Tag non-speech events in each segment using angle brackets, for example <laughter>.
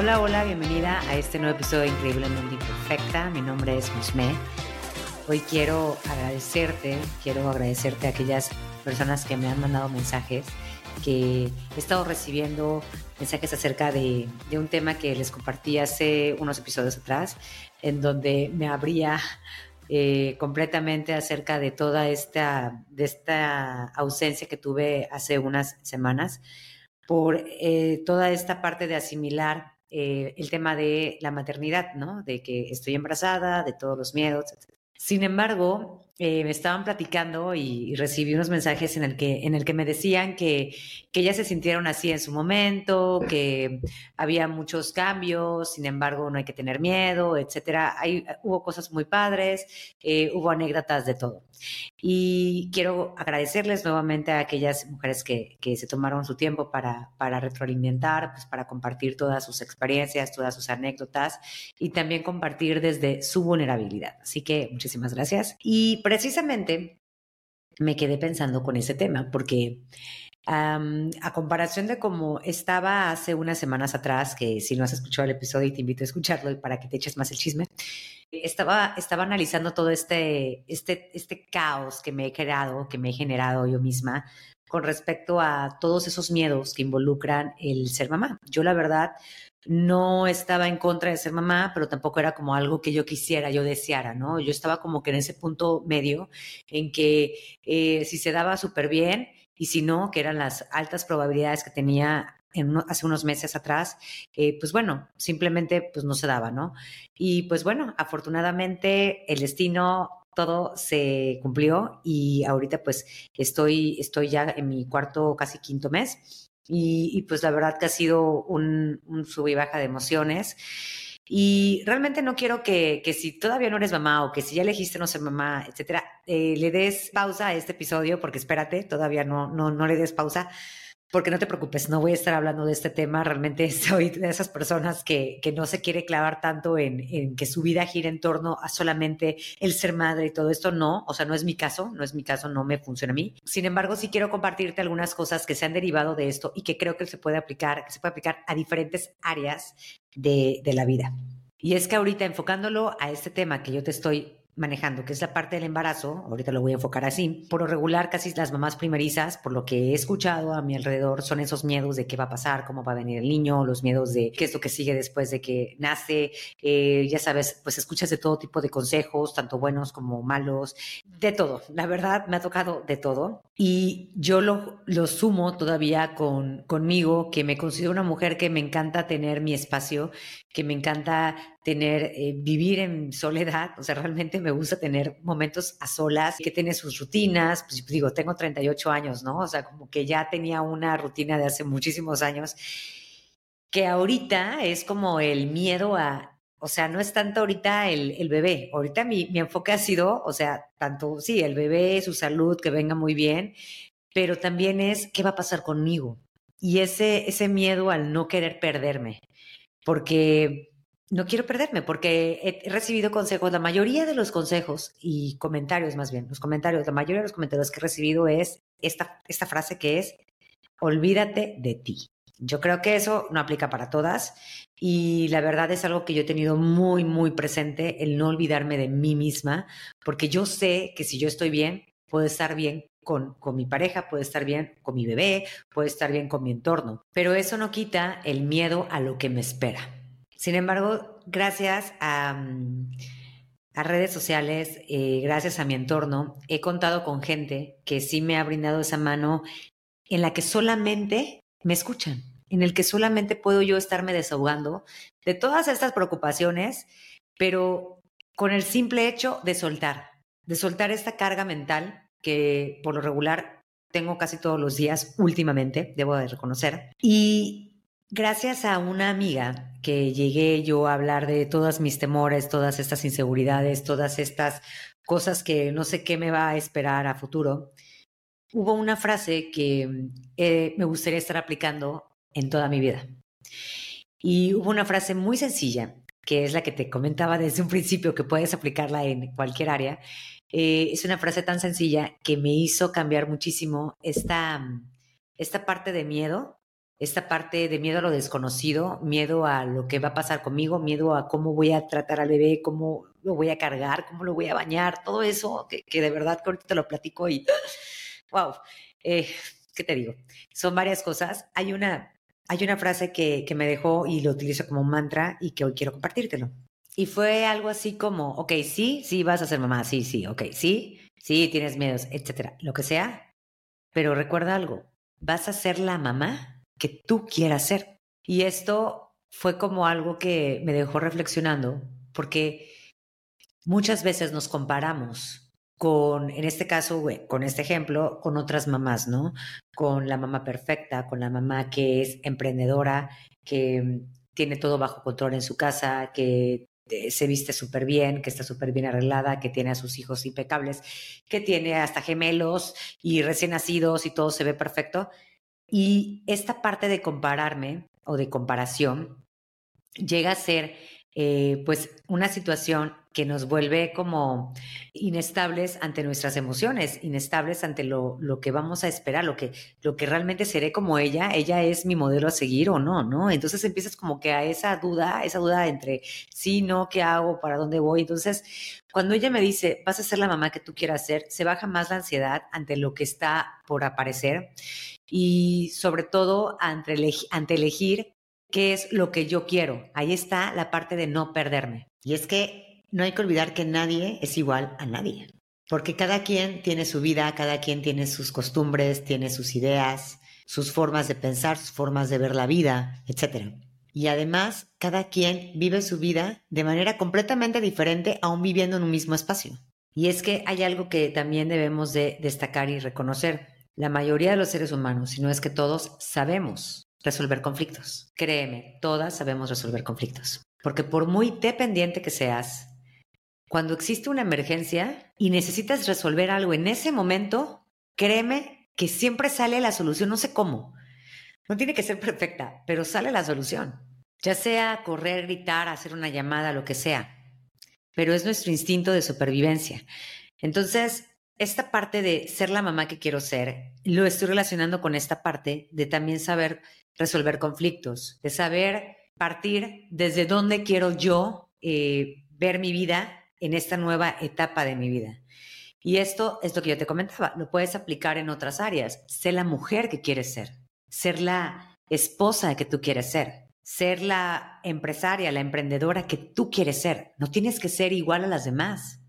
Hola, hola, bienvenida a este nuevo episodio de Increíblemente Imperfecta. Mi nombre es Musme. Hoy quiero agradecerte, quiero agradecerte a aquellas personas que me han mandado mensajes, que he estado recibiendo mensajes acerca de, un tema que les compartí hace unos episodios atrás, en donde me abría eh, completamente acerca de toda esta, de esta ausencia que tuve hace unas semanas por eh, toda esta parte de asimilar eh, el tema de la maternidad, ¿no? De que estoy embarazada, de todos los miedos, etc. Sin embargo, eh, me estaban platicando y, y, recibí unos mensajes en el que, en el que me decían que, que ya se sintieron así en su momento, que había muchos cambios, sin embargo no hay que tener miedo, etcétera. Hay, hubo cosas muy padres, eh, hubo anécdotas de todo. Y quiero agradecerles nuevamente a aquellas mujeres que, que se tomaron su tiempo para, para retroalimentar, pues para compartir todas sus experiencias, todas sus anécdotas y también compartir desde su vulnerabilidad. Así que muchísimas gracias. Y precisamente me quedé pensando con ese tema porque a comparación de cómo estaba hace unas semanas atrás, que si no has escuchado el episodio y te invito a escucharlo para que te eches más el chisme, estaba, estaba analizando todo este, este, este caos que me he creado, que me he generado yo misma con respecto a todos esos miedos que involucran el ser mamá. Yo la verdad no estaba en contra de ser mamá, pero tampoco era como algo que yo quisiera, yo deseara, ¿no? Yo estaba como que en ese punto medio en que eh, si se daba súper bien y si no, que eran las altas probabilidades que tenía en uno, hace unos meses atrás, eh, pues bueno, simplemente pues no se daba, ¿no? Y pues bueno, afortunadamente el destino todo se cumplió y ahorita pues estoy, estoy ya en mi cuarto, casi quinto mes y, y, pues la verdad que ha sido un, un sub y baja de emociones. Y realmente no quiero que, que, si todavía no eres mamá o que si ya elegiste no ser mamá, etcétera, eh, le des pausa a este episodio, porque espérate, todavía no, no, no le des pausa, porque no te preocupes, no voy a estar hablando de este tema. Realmente <laughs> soy de esas personas que, que no se quiere clavar tanto en, en, que su vida gira en torno a solamente el ser madre y todo esto. No, o sea, no es mi caso, no es mi caso, no me funciona a mí. Sin embargo, sí quiero compartirte algunas cosas que se han derivado de esto y que creo que se puede aplicar, que se puede aplicar a diferentes áreas de, de la vida. Y es que ahorita enfocándolo a este tema que yo te estoy manejando, que es la parte del embarazo, ahorita lo voy a enfocar así, por lo regular casi las mamás primerizas, por lo que he escuchado a mi alrededor, son esos miedos de qué va a pasar, cómo va a venir el niño, los miedos de qué es lo que sigue después de que nace, eh, ya sabes, pues escuchas de todo tipo de consejos, tanto buenos como malos, de todo, la verdad me ha tocado de todo y yo lo, lo sumo todavía con, conmigo, que me considero una mujer que me encanta tener mi espacio, que me encanta tener, eh, vivir en soledad, o sea, realmente me gusta tener momentos a solas, que tiene sus rutinas, pues digo, tengo 38 años, ¿no? O sea, como que ya tenía una rutina de hace muchísimos años, que ahorita es como el miedo a, o sea, no es tanto ahorita el, el bebé, ahorita mi, mi enfoque ha sido, o sea, tanto, sí, el bebé, su salud, que venga muy bien, pero también es qué va a pasar conmigo. Y ese, ese miedo al no querer perderme, porque no quiero perderme porque he recibido consejos, la mayoría de los consejos y comentarios más bien, los comentarios, la mayoría de los comentarios que he recibido es esta, esta frase que es, olvídate de ti. Yo creo que eso no aplica para todas y la verdad es algo que yo he tenido muy, muy presente, el no olvidarme de mí misma, porque yo sé que si yo estoy bien, puedo estar bien con, con, mi pareja, puede estar bien con mi bebé, puede estar bien con mi entorno, pero eso no quita el miedo a lo que me espera. Sin embargo, gracias a, mm, redes sociales, eh, gracias a mi entorno, he contado con gente que sí me ha brindado esa mano en la que solamente me escuchan, en el que solamente puedo yo estarme desahogando de todas estas preocupaciones, pero con el simple hecho de soltar, de soltar esta carga mental que por lo regular tengo casi todos los días últimamente, debo de reconocer. Y Gracias a una amiga que llegué yo a hablar de todos mis temores, todas estas inseguridades, todas estas cosas que no sé qué me va a esperar a futuro, hubo una frase que eh, me gustaría estar aplicando en toda mi vida. Y hubo una frase muy sencilla, que es la que te comentaba desde un principio, que puedes aplicarla en cualquier área. Eh, es una frase tan sencilla que me hizo cambiar muchísimo esta, esta parte de miedo esta parte de miedo a lo desconocido, miedo a lo que va a pasar conmigo, miedo a cómo voy a tratar al bebé, cómo lo voy a cargar, cómo lo voy a bañar, todo eso que, de verdad que ahorita te lo platico y <gasps> wow, eh, ¿qué te digo? Son varias cosas. Hay una, hay una frase que, que me dejó y lo utilizo como un mantra y que hoy quiero compartírtelo. Y fue algo así como, ok, sí, sí, vas a ser mamá, sí, sí, ok, sí, sí, tienes miedos, etcétera, lo que sea. Pero recuerda algo, vas a ser la mamá que tú quieras ser. Y esto fue como algo que me dejó reflexionando, porque muchas veces nos comparamos con, en este caso, con este ejemplo, con otras mamás, ¿no? Con la mamá perfecta, con la mamá que es emprendedora, que tiene todo bajo control en su casa, que eh, se viste súper bien, que está súper bien arreglada, que tiene a sus hijos impecables, que tiene hasta gemelos y recién nacidos y todo se ve perfecto. Y esta parte de compararme o de comparación llega a ser eh, pues una situación que nos vuelve como inestables ante nuestras emociones, inestables ante lo, lo, que vamos a esperar, lo que, lo que realmente seré como ella, ella es mi modelo a seguir o no, ¿no? Entonces empiezas como que a esa duda, esa duda entre sí, no, qué hago, para dónde voy. Entonces, cuando ella me dice, vas a ser la mamá que tú quieras ser, se baja más la ansiedad ante lo que está por aparecer y sobre todo ante, ante elegir qué es lo que yo quiero. Ahí está la parte de no perderme. Y es que no hay que olvidar que nadie es igual a nadie. Porque cada quien tiene su vida, cada quien tiene sus costumbres, tiene sus ideas, sus formas de pensar, sus formas de ver la vida, etc. Y además, cada quien vive su vida de manera completamente diferente aún viviendo en un mismo espacio. Y es que hay algo que también debemos de destacar y reconocer. La mayoría de los seres humanos, si no es que todos, sabemos resolver conflictos. Créeme, todas sabemos resolver conflictos. Porque por muy dependiente que seas, cuando existe una emergencia y necesitas resolver algo en ese momento, créeme que siempre sale la solución, no sé cómo. No tiene que ser perfecta, pero sale la solución. Ya sea correr, gritar, hacer una llamada, lo que sea. Pero es nuestro instinto de supervivencia. Entonces, esta parte de ser la mamá que quiero ser, lo estoy relacionando con esta parte de también saber resolver conflictos, de saber partir desde dónde quiero yo eh, ver mi vida en esta nueva etapa de mi vida. Y esto es lo que yo te comentaba, lo puedes aplicar en otras áreas. Ser la mujer que quieres ser, ser la esposa que tú quieres ser, ser la empresaria, la emprendedora que tú quieres ser. No tienes que ser igual a las demás.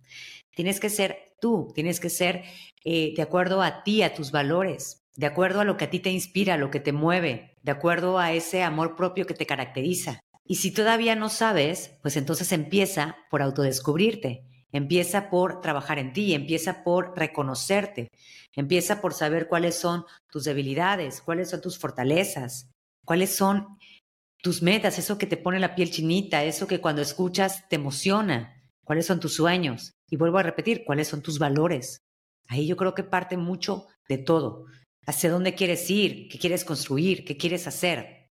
Tienes que ser tú, tienes que ser eh, de acuerdo a ti, a tus valores, de acuerdo a lo que a ti te inspira, lo que te mueve, de acuerdo a ese amor propio que te caracteriza. Y si todavía no sabes, pues entonces empieza por autodescubrirte, empieza por trabajar en ti, empieza por reconocerte, empieza por saber cuáles son tus debilidades, cuáles son tus fortalezas, cuáles son tus metas, eso que te pone la piel chinita, eso que cuando escuchas te emociona, cuáles son tus sueños. Y vuelvo a repetir, cuáles son tus valores. Ahí yo creo que parte mucho de todo hacia dónde quieres ir, qué quieres construir, qué quieres hacer.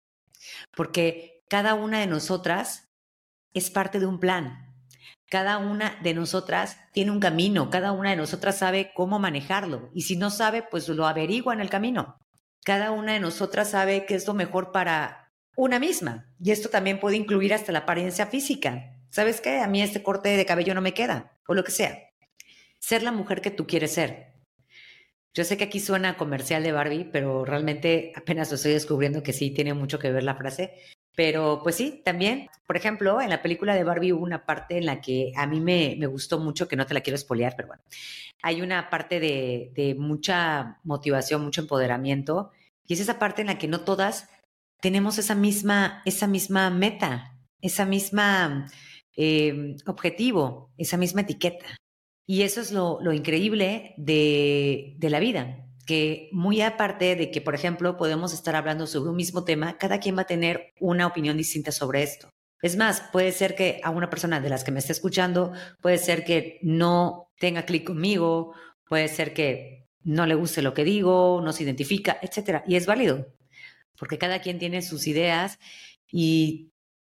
Porque cada una de nosotras es parte de un plan. Cada una de nosotras tiene un camino, cada una de nosotras sabe cómo manejarlo. Y si no sabe, pues lo averigua en el camino. Cada una de nosotras sabe qué es lo mejor para una misma. Y esto también puede incluir hasta la apariencia física. ¿Sabes qué? A mí este corte de cabello no me queda, o lo que sea. Ser la mujer que tú quieres ser. Yo sé que aquí suena comercial de Barbie, pero realmente apenas lo estoy descubriendo que sí tiene mucho que ver la frase. Pero pues sí, también, por ejemplo, en la película de Barbie hubo una parte en la que a mí me, me gustó mucho, que no te la quiero espolear, pero bueno, hay una parte de, de, mucha motivación, mucho empoderamiento, y es esa parte en la que no todas tenemos esa misma, esa misma meta, esa misma eh, objetivo, esa misma etiqueta. Y eso es lo, increíble de, de, la vida, que muy aparte de que, por ejemplo, podemos estar hablando sobre un mismo tema, cada quien va a tener una opinión distinta sobre esto. Es más, puede ser que a una persona de las que me esté escuchando, puede ser que no tenga clic conmigo, puede ser que no le guste lo que digo, no se identifica, etcétera. Y es válido, porque cada quien tiene sus ideas y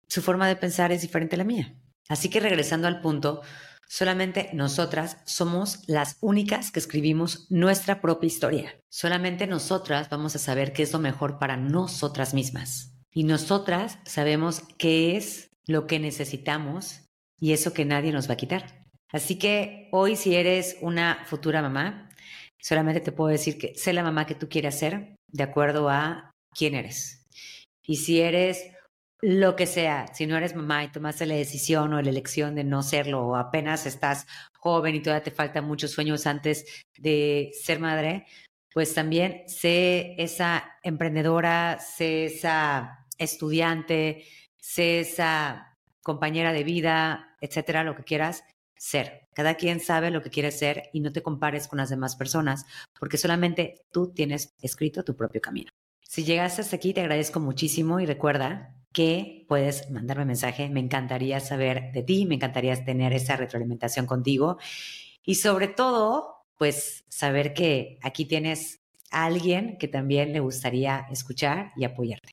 su forma de pensar es diferente a la mía. Así que regresando al punto, Solamente nosotras somos las únicas que escribimos nuestra propia historia. Solamente nosotras vamos a saber qué es lo mejor para nosotras mismas. Y nosotras sabemos qué es lo que necesitamos y eso que nadie nos va a quitar. Así que hoy si eres una futura mamá, solamente te puedo decir que sé la mamá que tú quieras ser de acuerdo a quién eres. Y si eres lo que sea, si no eres mamá y tomaste la decisión o la elección de no serlo o apenas estás joven y todavía te faltan muchos sueños antes de ser madre, pues también sé esa emprendedora, sé esa estudiante, sé esa compañera de vida, etcétera, lo que quieras ser. Cada quien sabe lo que quiere ser y no te compares con las demás personas, porque solamente tú tienes escrito tu propio camino. Si llegaste hasta aquí, te agradezco muchísimo y recuerda que puedes mandarme mensaje. Me encantaría saber de ti, me encantaría tener esa retroalimentación contigo y sobre todo, pues saber que aquí tienes a alguien que también le gustaría escuchar y apoyarte.